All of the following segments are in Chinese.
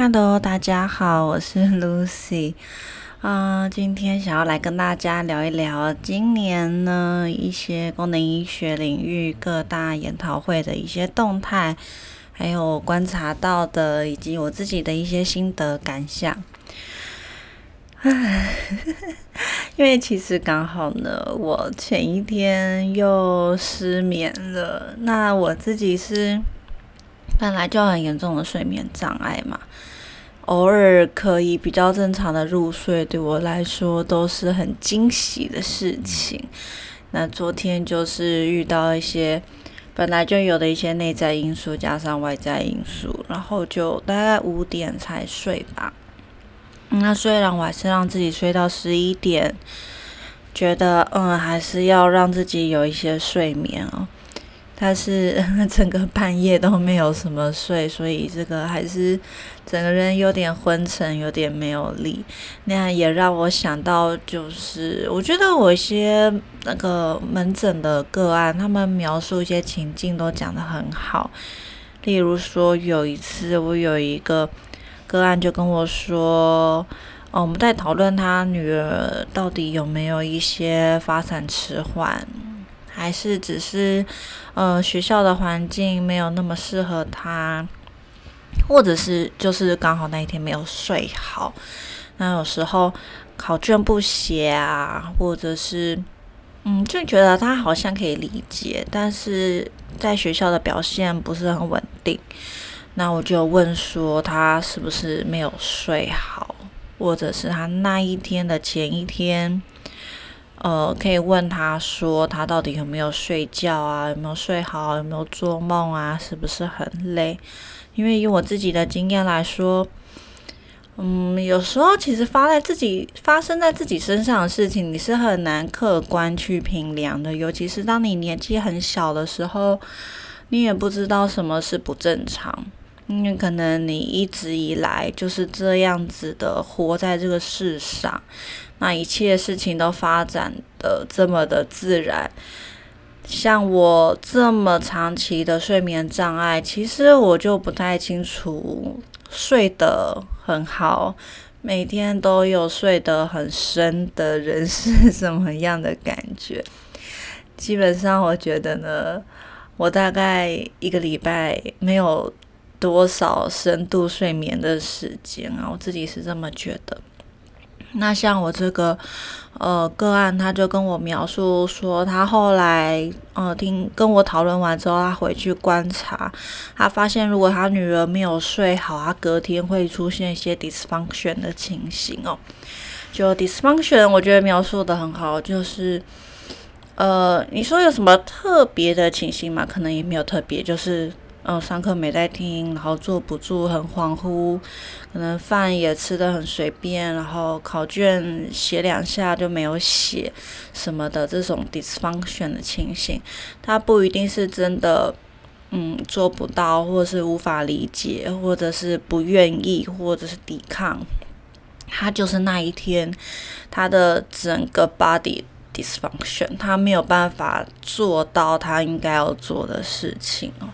Hello，大家好，我是 Lucy。嗯，今天想要来跟大家聊一聊今年呢一些功能医学领域各大研讨会的一些动态，还有观察到的，以及我自己的一些心得感想。唉，因为其实刚好呢，我前一天又失眠了。那我自己是本来就很严重的睡眠障碍嘛。偶尔可以比较正常的入睡，对我来说都是很惊喜的事情。那昨天就是遇到一些本来就有的一些内在因素，加上外在因素，然后就大概五点才睡吧。那虽然我还是让自己睡到十一点，觉得嗯还是要让自己有一些睡眠哦。但是 整个半夜都没有什么睡，所以这个还是整个人有点昏沉，有点没有力。那样也让我想到，就是我觉得我一些那个门诊的个案，他们描述一些情境都讲得很好。例如说，有一次我有一个个案就跟我说，哦，我们在讨论他女儿到底有没有一些发展迟缓。还是只是，呃，学校的环境没有那么适合他，或者是就是刚好那一天没有睡好。那有时候考卷不写啊，或者是，嗯，就觉得他好像可以理解，但是在学校的表现不是很稳定。那我就问说，他是不是没有睡好，或者是他那一天的前一天？呃，可以问他说，他到底有没有睡觉啊？有没有睡好？有没有做梦啊？是不是很累？因为以我自己的经验来说，嗯，有时候其实发在自己发生在自己身上的事情，你是很难客观去评量的。尤其是当你年纪很小的时候，你也不知道什么是不正常。因为可能你一直以来就是这样子的活在这个世上，那一切事情都发展的这么的自然。像我这么长期的睡眠障碍，其实我就不太清楚睡得很好，每天都有睡得很深的人是什么样的感觉。基本上，我觉得呢，我大概一个礼拜没有。多少深度睡眠的时间啊？我自己是这么觉得。那像我这个呃个案，他就跟我描述说，他后来呃听跟我讨论完之后，他回去观察，他发现如果他女儿没有睡好，他隔天会出现一些 dysfunction 的情形哦。就 dysfunction，我觉得描述的很好，就是呃你说有什么特别的情形吗？可能也没有特别，就是。嗯，上课没在听，然后坐不住，很恍惚，可能饭也吃的很随便，然后考卷写两下就没有写什么的这种 dysfunction 的情形，他不一定是真的，嗯，做不到，或者是无法理解，或者是不愿意，或者是抵抗，他就是那一天他的整个 body dysfunction，他没有办法做到他应该要做的事情哦。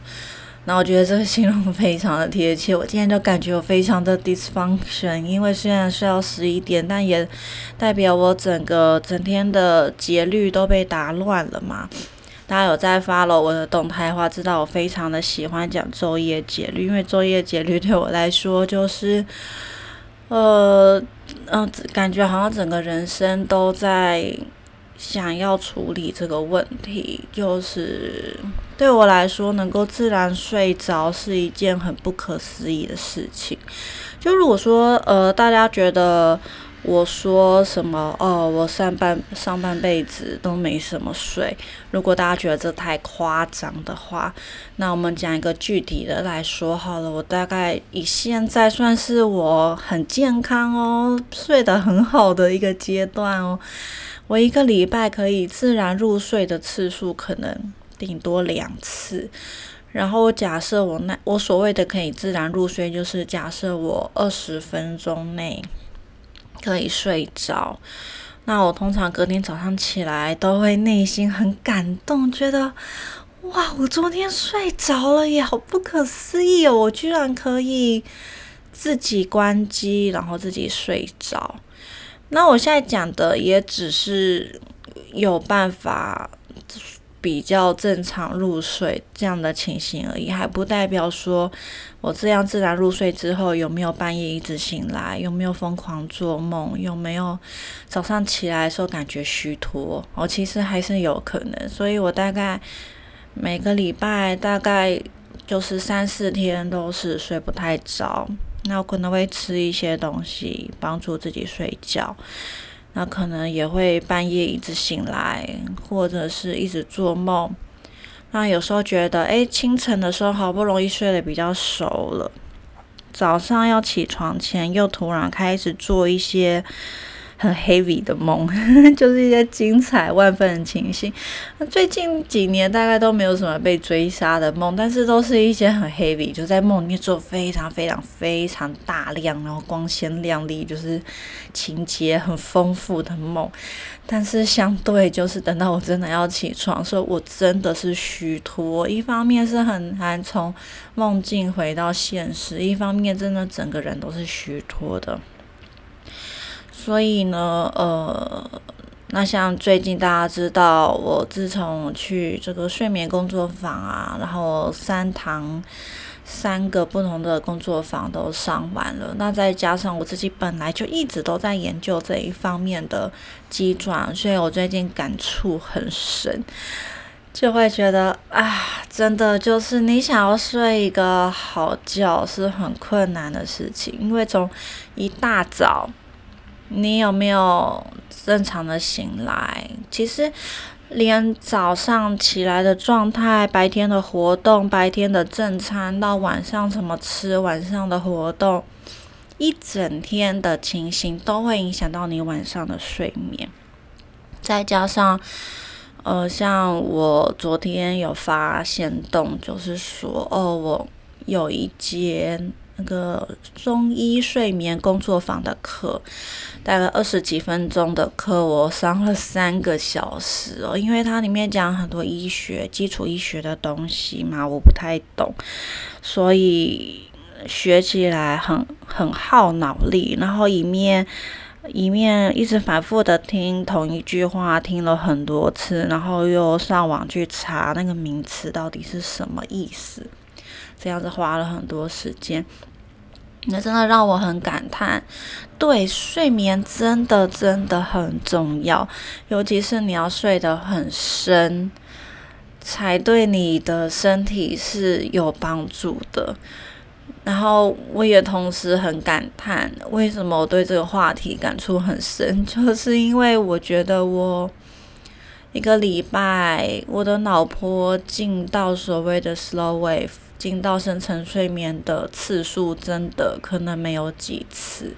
那我觉得这个形容非常的贴切。我今天就感觉我非常的 dysfunction，因为虽然睡到十一点，但也代表我整个整天的节律都被打乱了嘛。大家有在 follow 我的动态的话，知道我非常的喜欢讲昼夜节律，因为昼夜节律对我来说就是，呃，嗯，感觉好像整个人生都在。想要处理这个问题，就是对我来说，能够自然睡着是一件很不可思议的事情。就如果说，呃，大家觉得我说什么，哦，我上半上半辈子都没什么睡，如果大家觉得这太夸张的话，那我们讲一个具体的来说好了。我大概以现在算是我很健康哦，睡得很好的一个阶段哦。我一个礼拜可以自然入睡的次数可能顶多两次，然后假设我那我所谓的可以自然入睡，就是假设我二十分钟内可以睡着，那我通常隔天早上起来都会内心很感动，觉得哇，我昨天睡着了耶，好不可思议哦，我居然可以自己关机，然后自己睡着。那我现在讲的也只是有办法比较正常入睡这样的情形而已，还不代表说我这样自然入睡之后有没有半夜一直醒来，有没有疯狂做梦，有没有早上起来的时候感觉虚脱，哦，其实还是有可能。所以我大概每个礼拜大概就是三四天都是睡不太着。那我可能会吃一些东西帮助自己睡觉，那可能也会半夜一直醒来，或者是一直做梦。那有时候觉得，哎，清晨的时候好不容易睡得比较熟了，早上要起床前又突然开始做一些。很 heavy 的梦，就是一些精彩万分的情形。那最近几年大概都没有什么被追杀的梦，但是都是一些很 heavy，就在梦里面做非常非常非常大量，然后光鲜亮丽，就是情节很丰富的梦。但是相对就是等到我真的要起床，说我真的是虚脱。一方面是很难从梦境回到现实，一方面真的整个人都是虚脱的。所以呢，呃，那像最近大家知道，我自从去这个睡眠工作坊啊，然后三堂三个不同的工作坊都上完了，那再加上我自己本来就一直都在研究这一方面的机转，所以我最近感触很深，就会觉得啊，真的就是你想要睡一个好觉是很困难的事情，因为从一大早。你有没有正常的醒来？其实，连早上起来的状态、白天的活动、白天的正餐，到晚上怎么吃、晚上的活动，一整天的情形都会影响到你晚上的睡眠。再加上，呃，像我昨天有发现动，就是说，哦，我有一间。那个中医睡眠工作坊的课，大概二十几分钟的课，我上了三个小时哦。因为它里面讲很多医学、基础医学的东西嘛，我不太懂，所以学起来很很耗脑力。然后一面一面一直反复的听同一句话，听了很多次，然后又上网去查那个名词到底是什么意思。这样子花了很多时间，那真的让我很感叹。对，睡眠真的真的很重要，尤其是你要睡得很深，才对你的身体是有帮助的。然后我也同时很感叹，为什么我对这个话题感触很深，就是因为我觉得我一个礼拜，我的脑波进到所谓的 slow wave。进到深层睡眠的次数真的可能没有几次。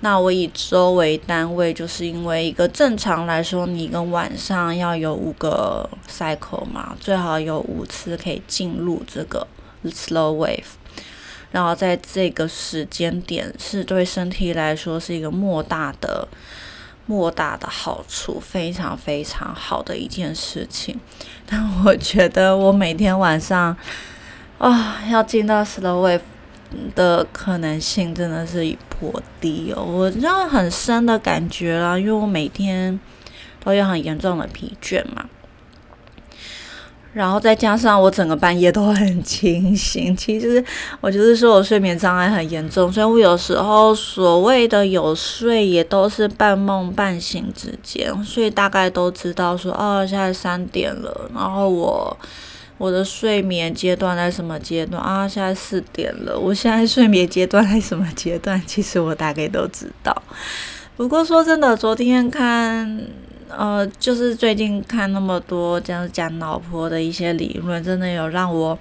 那我以周为单位，就是因为一个正常来说，你一个晚上要有五个 cycle 嘛，最好有五次可以进入这个 slow wave。然后在这个时间点，是对身体来说是一个莫大的莫大的好处，非常非常好的一件事情。但我觉得我每天晚上。啊，要进到 slow wave 的可能性真的是颇低哦。我知道很深的感觉啦，因为我每天都有很严重的疲倦嘛，然后再加上我整个半夜都很清醒。其实我就是说我睡眠障碍很严重，所以我有时候所谓的有睡也都是半梦半醒之间，所以大概都知道说哦，现在三点了，然后我。我的睡眠阶段在什么阶段啊？现在四点了，我现在睡眠阶段在什么阶段？其实我大概都知道。不过说真的，昨天看，呃，就是最近看那么多这样讲脑婆的一些理论，真的有让我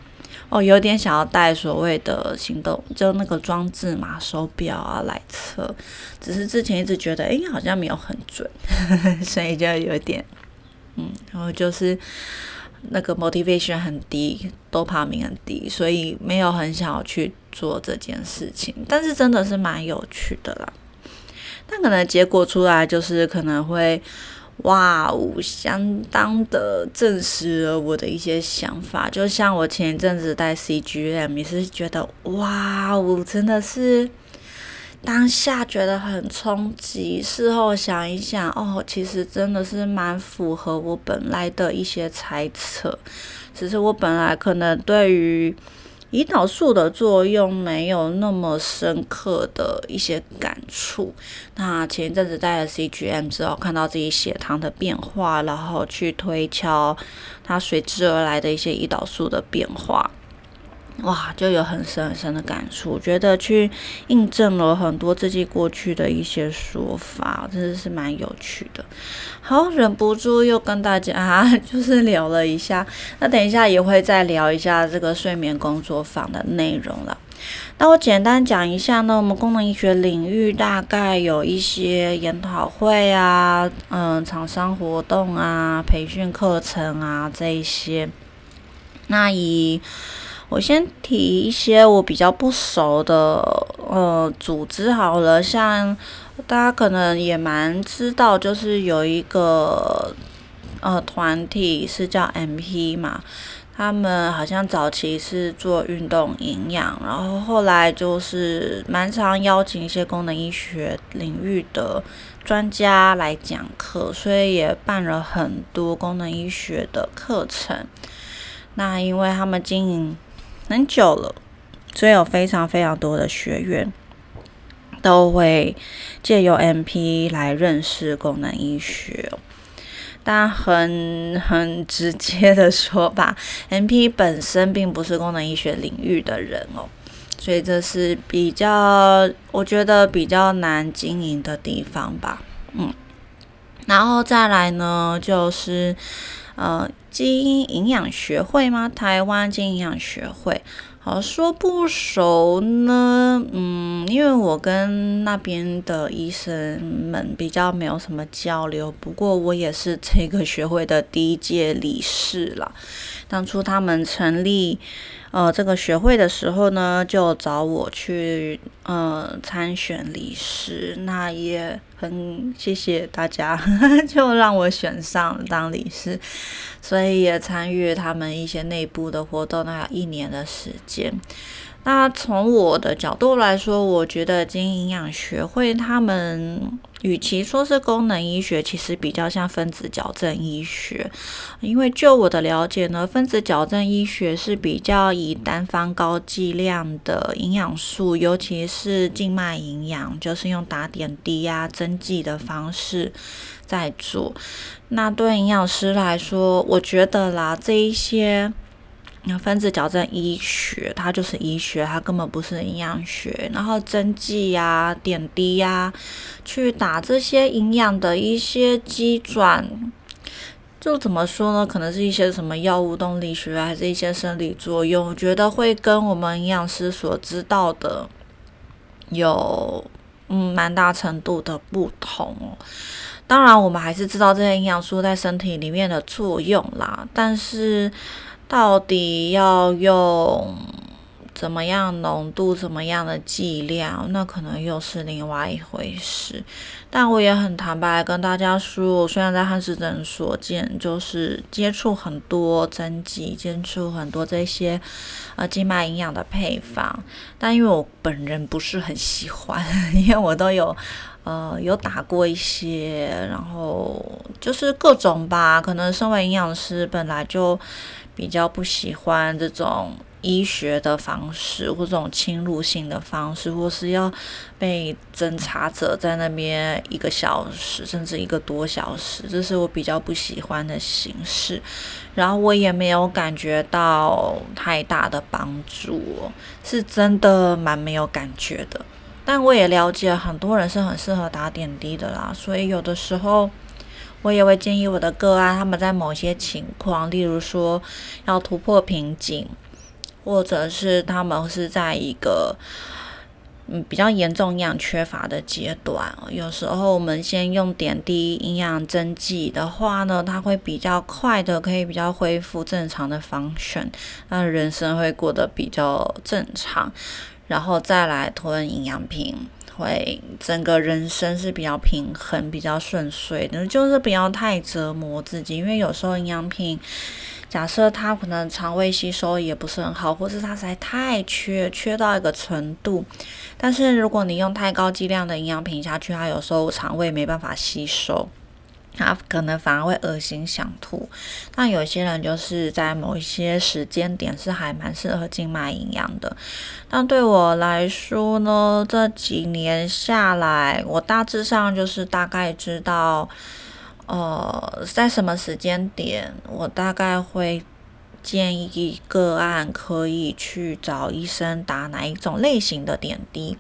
哦有点想要带所谓的行动，就那个装置嘛，手表啊来测。只是之前一直觉得，哎，好像没有很准，所以就有点，嗯，然后就是。那个 motivation 很低，多巴胺很低，所以没有很想要去做这件事情。但是真的是蛮有趣的啦。但可能结果出来就是可能会，哇哦，相当的证实了我的一些想法。就像我前一阵子戴 CGM 也是觉得，哇哦，真的是当下觉得很冲击，事后想一想，哦，其实真的是蛮符合我本来的一些猜测，只是我本来可能对于。胰岛素的作用没有那么深刻的一些感触。那前一阵子带了 CGM 之后，看到自己血糖的变化，然后去推敲它随之而来的一些胰岛素的变化。哇，就有很深很深的感触，觉得去印证了很多自己过去的一些说法，真的是蛮有趣的。好，忍不住又跟大家 就是聊了一下，那等一下也会再聊一下这个睡眠工作坊的内容了。那我简单讲一下呢，我们功能医学领域大概有一些研讨会啊，嗯，厂商活动啊，培训课程啊这一些。那以我先提一些我比较不熟的呃组织好了，像大家可能也蛮知道，就是有一个呃团体是叫 MP 嘛，他们好像早期是做运动营养，然后后来就是蛮常邀请一些功能医学领域的专家来讲课，所以也办了很多功能医学的课程。那因为他们经营。很久了，所以有非常非常多的学员都会借由 MP 来认识功能医学。但很很直接的说吧，MP 本身并不是功能医学领域的人哦，所以这是比较我觉得比较难经营的地方吧。嗯，然后再来呢，就是呃。基因营养学会吗？台湾基因营养学会，好说不熟呢。嗯，因为我跟那边的医生们比较没有什么交流。不过我也是这个学会的第一届理事了。当初他们成立。呃，这个学会的时候呢，就找我去呃参选理事，那也很谢谢大家，就让我选上当理事，所以也参与他们一些内部的活动，那一年的时间。那从我的角度来说，我觉得经营养学会他们。与其说是功能医学，其实比较像分子矫正医学。因为就我的了解呢，分子矫正医学是比较以单方高剂量的营养素，尤其是静脉营养，就是用打点滴呀、针剂的方式在做。那对营养师来说，我觉得啦，这一些。那分子矫正医学，它就是医学，它根本不是营养学。然后针剂呀、点滴呀，去打这些营养的一些机转，就怎么说呢？可能是一些什么药物动力学，还是一些生理作用？我觉得会跟我们营养师所知道的有嗯蛮大程度的不同。当然，我们还是知道这些营养素在身体里面的作用啦，但是。到底要用怎么样浓度、怎么样的剂量，那可能又是另外一回事。但我也很坦白跟大家说，我虽然在汉斯诊所见，就是接触很多针剂，接触很多这些呃静脉营养的配方，但因为我本人不是很喜欢，因为我都有呃有打过一些，然后就是各种吧，可能身为营养师本来就。比较不喜欢这种医学的方式，或这种侵入性的方式，或是要被侦查者在那边一个小时甚至一个多小时，这是我比较不喜欢的形式。然后我也没有感觉到太大的帮助，是真的蛮没有感觉的。但我也了解很多人是很适合打点滴的啦，所以有的时候。我也会建议我的个案，他们在某些情况，例如说要突破瓶颈，或者是他们是在一个嗯比较严重营养缺乏的阶段，有时候我们先用点滴营养针剂的话呢，它会比较快的可以比较恢复正常的 function，那人生会过得比较正常，然后再来吞营养品。会整个人生是比较平衡、比较顺遂的，就是不要太折磨自己，因为有时候营养品。假设它可能肠胃吸收也不是很好，或是它实在太缺，缺到一个程度。但是如果你用太高剂量的营养品下去，它有时候肠胃没办法吸收，他可能反而会恶心想吐。那有些人就是在某一些时间点是还蛮适合静脉营养的。那对我来说呢，这几年下来，我大致上就是大概知道。呃，在什么时间点，我大概会建议个案可以去找医生打哪一种类型的点滴，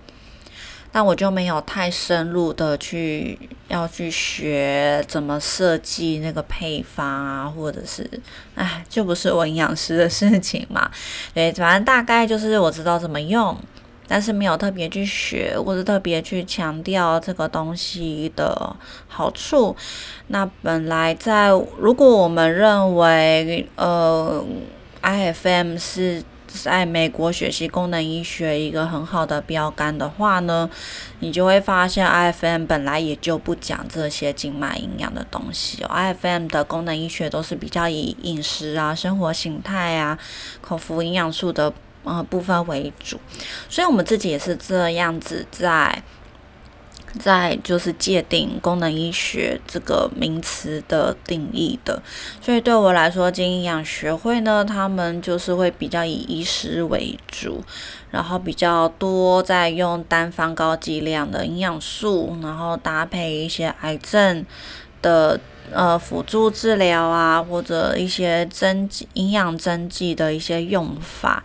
但我就没有太深入的去要去学怎么设计那个配方啊，或者是，哎，就不是我营养师的事情嘛。对，反正大概就是我知道怎么用。但是没有特别去学，或者特别去强调这个东西的好处。那本来在，如果我们认为，呃，IFM 是在美国学习功能医学一个很好的标杆的话呢，你就会发现 IFM 本来也就不讲这些静脉营养的东西。IFM 的功能医学都是比较以饮食啊、生活形态啊、口服营养素的。呃，部分为主，所以我们自己也是这样子在在就是界定功能医学这个名词的定义的。所以对我来说，经营养学会呢，他们就是会比较以医师为主，然后比较多在用单方高剂量的营养素，然后搭配一些癌症的呃辅助治疗啊，或者一些针剂营养针剂的一些用法。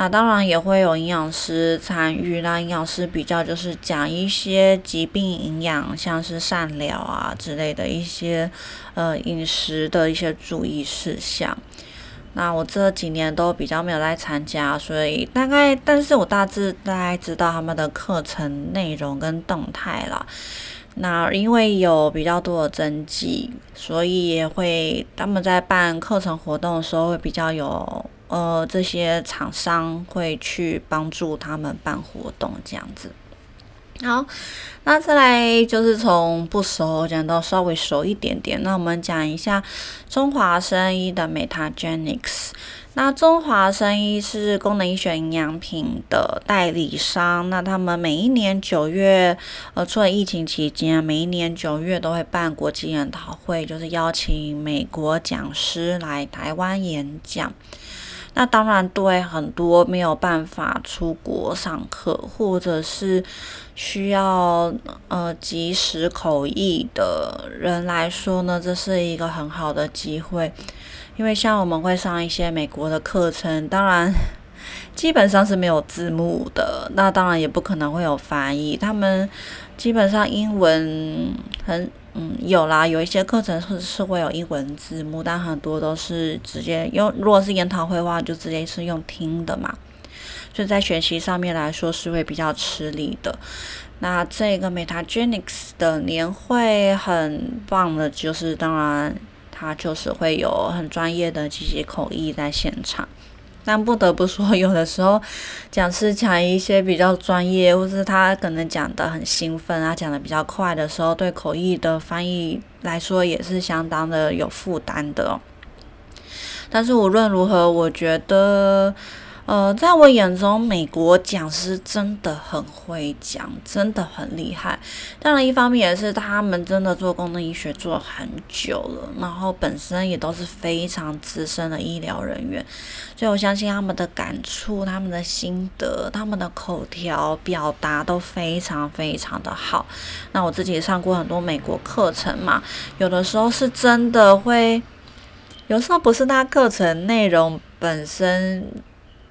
那当然也会有营养师参与，那营养师比较就是讲一些疾病营养，像是善疗啊之类的一些呃饮食的一些注意事项。那我这几年都比较没有来参加，所以大概，但是我大致大概知道他们的课程内容跟动态了。那因为有比较多的增记，所以也会他们在办课程活动的时候会比较有。呃，这些厂商会去帮助他们办活动，这样子。好，那再来就是从不熟讲到稍微熟一点点。那我们讲一下中华生医的 Metagenics。那中华生医是功能医学营养品的代理商。那他们每一年九月，呃，除了疫情期间，每一年九月都会办国际研讨会，就是邀请美国讲师来台湾演讲。那当然，对很多没有办法出国上课，或者是需要呃及时口译的人来说呢，这是一个很好的机会。因为像我们会上一些美国的课程，当然基本上是没有字幕的，那当然也不可能会有翻译。他们基本上英文很。嗯，有啦，有一些课程是是会有英文字幕，但很多都是直接用。如果是研讨会的话，就直接是用听的嘛，所以在学习上面来说是会比较吃力的。那这个 Metagenics 的年会很棒的，就是当然它就是会有很专业的机器口译在现场。但不得不说，有的时候讲师讲一些比较专业，或是他可能讲的很兴奋啊，讲的比较快的时候，对口译的翻译来说也是相当的有负担的。但是无论如何，我觉得。呃，在我眼中，美国讲师真的很会讲，真的很厉害。当然，一方面也是他们真的做功能医学做很久了，然后本身也都是非常资深的医疗人员，所以我相信他们的感触、他们的心得、他们的口条表达都非常非常的好。那我自己也上过很多美国课程嘛，有的时候是真的会，有时候不是他课程内容本身。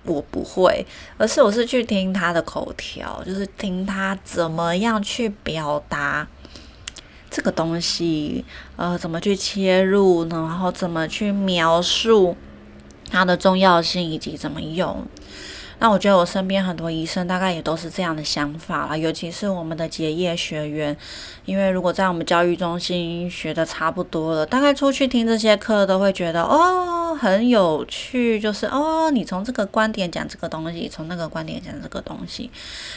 我不会，而是我是去听他的口条，就是听他怎么样去表达这个东西，呃，怎么去切入呢，然后怎么去描述它的重要性以及怎么用。那我觉得我身边很多医生大概也都是这样的想法啦，尤其是我们的结业学员，因为如果在我们教育中心学的差不多了，大概出去听这些课都会觉得哦很有趣，就是哦你从这个观点讲这个东西，从那个观点讲这个东西，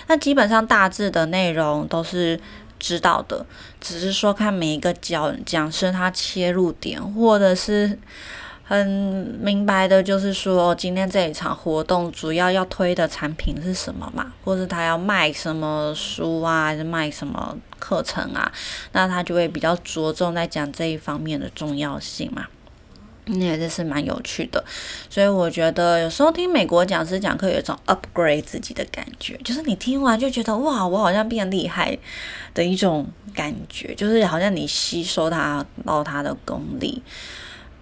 那基本上大致的内容都是知道的，只是说看每一个讲讲师他切入点或者是。很明白的，就是说今天这一场活动主要要推的产品是什么嘛，或者他要卖什么书啊，还是卖什么课程啊，那他就会比较着重在讲这一方面的重要性嘛。那也是蛮有趣的，所以我觉得有时候听美国讲师讲课有一种 upgrade 自己的感觉，就是你听完就觉得哇，我好像变厉害的一种感觉，就是好像你吸收他到他的功力。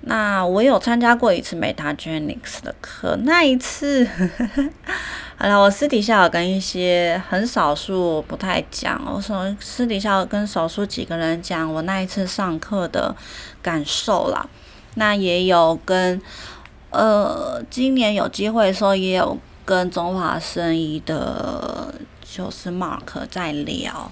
那我有参加过一次 Metagenics 的课，那一次，好了，我私底下有跟一些很少数不太讲，我说私底下跟少数几个人讲我那一次上课的感受啦。那也有跟呃，今年有机会的时候，也有跟中华生医的，就是 Mark 在聊，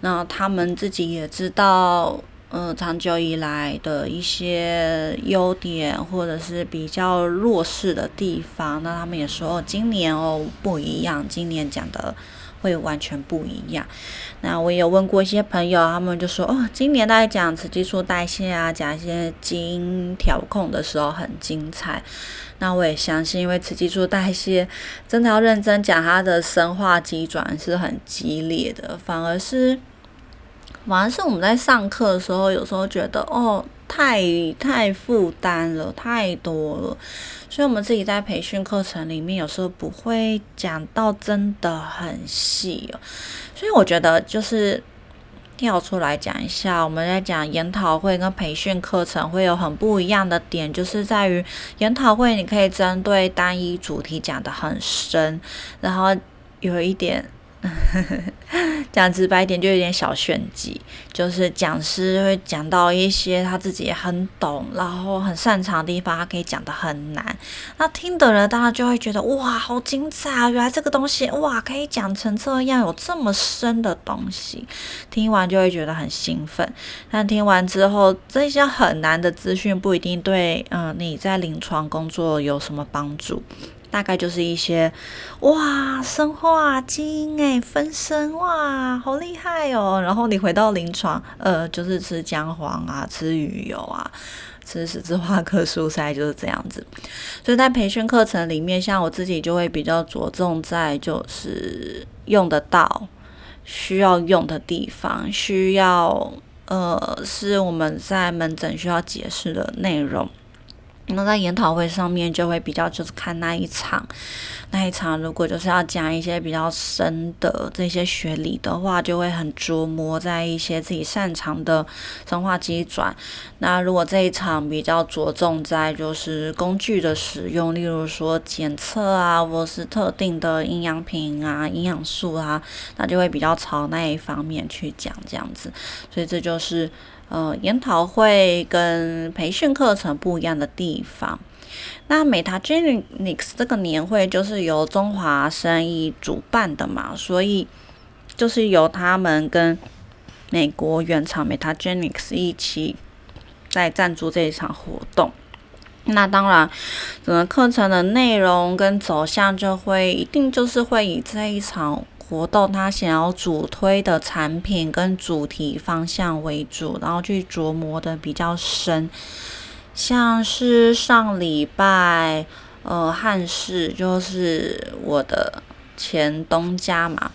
那他们自己也知道。嗯，长久以来的一些优点，或者是比较弱势的地方，那他们也说，今年哦不一样，今年讲的会完全不一样。那我也有问过一些朋友，他们就说，哦，今年在讲雌激素代谢啊，讲一些基因调控的时候很精彩。那我也相信，因为雌激素代谢真的要认真讲，它的生化机转是很激烈的，反而是。反而是我们在上课的时候，有时候觉得哦，太太负担了，太多了，所以我们自己在培训课程里面，有时候不会讲到真的很细哦。所以我觉得就是跳出来讲一下，我们在讲研讨会跟培训课程会有很不一样的点，就是在于研讨会你可以针对单一主题讲的很深，然后有一点。讲直白一点，就有点小炫技，就是讲师会讲到一些他自己很懂，然后很擅长的地方，他可以讲的很难。那听的人当然就会觉得哇，好精彩啊！原来这个东西哇，可以讲成这样，有这么深的东西。听完就会觉得很兴奋，但听完之后，这些很难的资讯不一定对嗯你在临床工作有什么帮助。大概就是一些，哇，生化基因诶，分身哇，好厉害哦！然后你回到临床，呃，就是吃姜黄啊，吃鱼油啊，吃十字花科蔬菜，就是这样子。所以在培训课程里面，像我自己就会比较着重在就是用得到、需要用的地方，需要呃，是我们在门诊需要解释的内容。那在研讨会上面就会比较就是看那一场，那一场如果就是要讲一些比较深的这些学理的话，就会很琢磨在一些自己擅长的生化机转。那如果这一场比较着重在就是工具的使用，例如说检测啊，或是特定的营养品啊、营养素啊，那就会比较朝那一方面去讲这样子。所以这就是。呃，研讨会跟培训课程不一样的地方。那 Metagenics 这个年会就是由中华生意主办的嘛，所以就是由他们跟美国原厂 Metagenics 一起在赞助这一场活动。那当然，整个课程的内容跟走向就会一定就是会以这一场。活动他想要主推的产品跟主题方向为主，然后去琢磨的比较深，像是上礼拜，呃，汉室就是我的前东家嘛。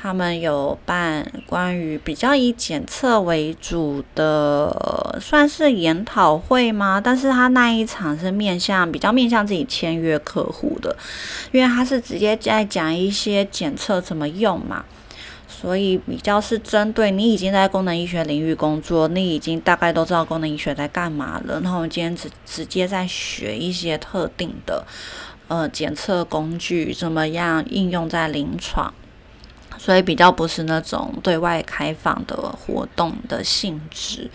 他们有办关于比较以检测为主的，算是研讨会吗？但是他那一场是面向比较面向自己签约客户的，因为他是直接在讲一些检测怎么用嘛，所以比较是针对你已经在功能医学领域工作，你已经大概都知道功能医学在干嘛了，然后今天直直接在学一些特定的呃检测工具怎么样应用在临床。所以比较不是那种对外开放的活动的性质，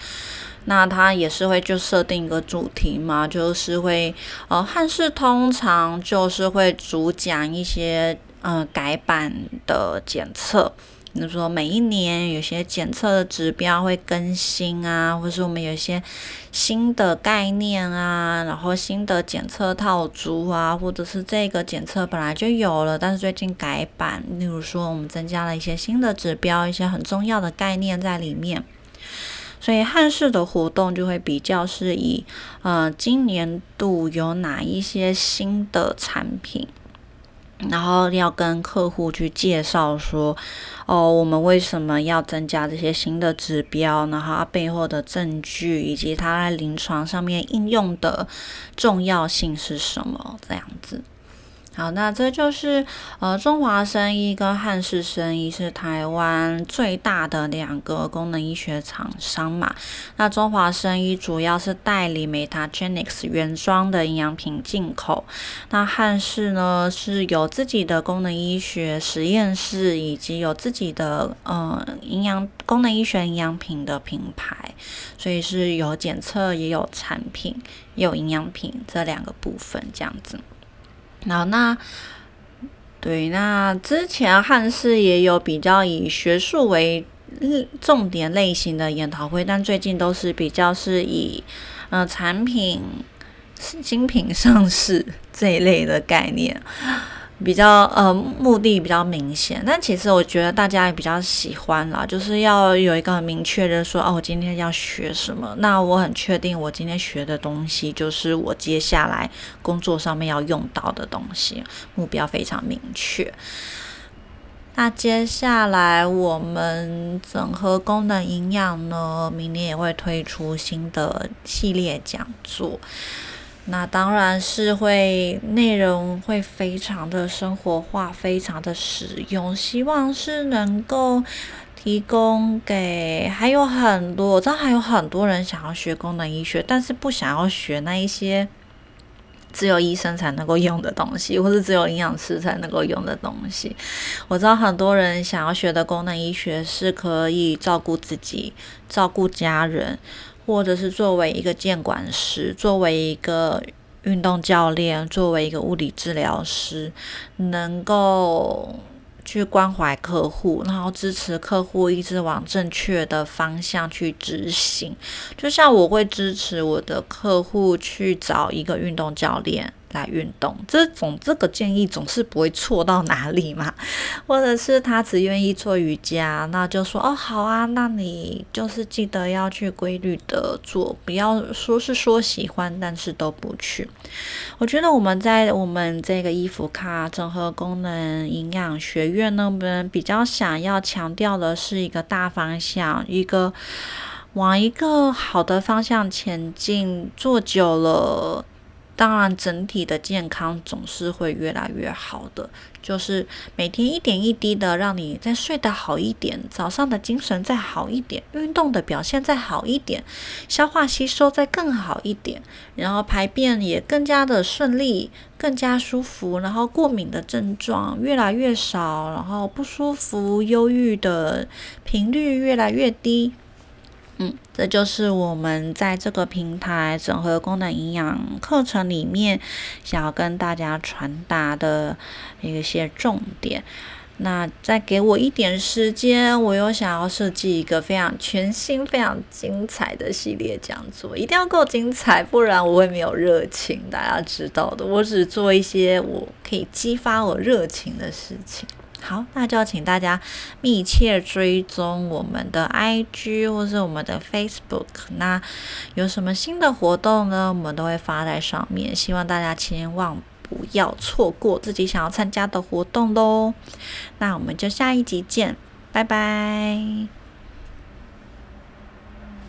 那它也是会就设定一个主题嘛，就是会呃汉室通常就是会主讲一些呃改版的检测。比如说，每一年有些检测的指标会更新啊，或者是我们有一些新的概念啊，然后新的检测套组啊，或者是这个检测本来就有了，但是最近改版。例如说，我们增加了一些新的指标，一些很重要的概念在里面。所以汉室的活动就会比较是以，呃，今年度有哪一些新的产品。然后要跟客户去介绍说，哦，我们为什么要增加这些新的指标？然后它背后的证据以及它在临床上面应用的重要性是什么？这样子。好，那这就是呃中华生医跟汉氏生医是台湾最大的两个功能医学厂商嘛。那中华生医主要是代理 Metagenics 原装的营养品进口，那汉氏呢是有自己的功能医学实验室，以及有自己的呃营养功能医学营养品的品牌，所以是有检测也有产品也有营养品这两个部分这样子。好，那对，那之前汉室也有比较以学术为重点类型的研讨会，但最近都是比较是以呃产品新品上市这一类的概念。比较呃目的比较明显，但其实我觉得大家也比较喜欢啦，就是要有一个很明确的说，哦，我今天要学什么，那我很确定我今天学的东西就是我接下来工作上面要用到的东西，目标非常明确。那接下来我们整合功能营养呢，明年也会推出新的系列讲座。那当然是会内容会非常的生活化，非常的实用。希望是能够提供给还有很多，我知道还有很多人想要学功能医学，但是不想要学那一些只有医生才能够用的东西，或是只有营养师才能够用的东西。我知道很多人想要学的功能医学是可以照顾自己、照顾家人。或者是作为一个监管师，作为一个运动教练，作为一个物理治疗师，能够去关怀客户，然后支持客户一直往正确的方向去执行。就像我会支持我的客户去找一个运动教练。来运动，这种这个建议总是不会错到哪里嘛？或者是他只愿意做瑜伽，那就说哦好啊，那你就是记得要去规律的做，不要说是说喜欢，但是都不去。我觉得我们在我们这个衣服卡整合功能营养学院那边比较想要强调的是一个大方向，一个往一个好的方向前进，做久了。当然，整体的健康总是会越来越好的。就是每天一点一滴的，让你再睡得好一点，早上的精神再好一点，运动的表现再好一点，消化吸收再更好一点，然后排便也更加的顺利，更加舒服，然后过敏的症状越来越少，然后不舒服、忧郁的频率越来越低。这就是我们在这个平台整合功能营养课程里面想要跟大家传达的一些重点。那再给我一点时间，我又想要设计一个非常全新、非常精彩的系列讲座，一定要够精彩，不然我会没有热情。大家知道的，我只做一些我可以激发我热情的事情。好，那就要请大家密切追踪我们的 IG 或是我们的 Facebook。那有什么新的活动呢？我们都会发在上面，希望大家千万不要错过自己想要参加的活动喽。那我们就下一集见，拜拜。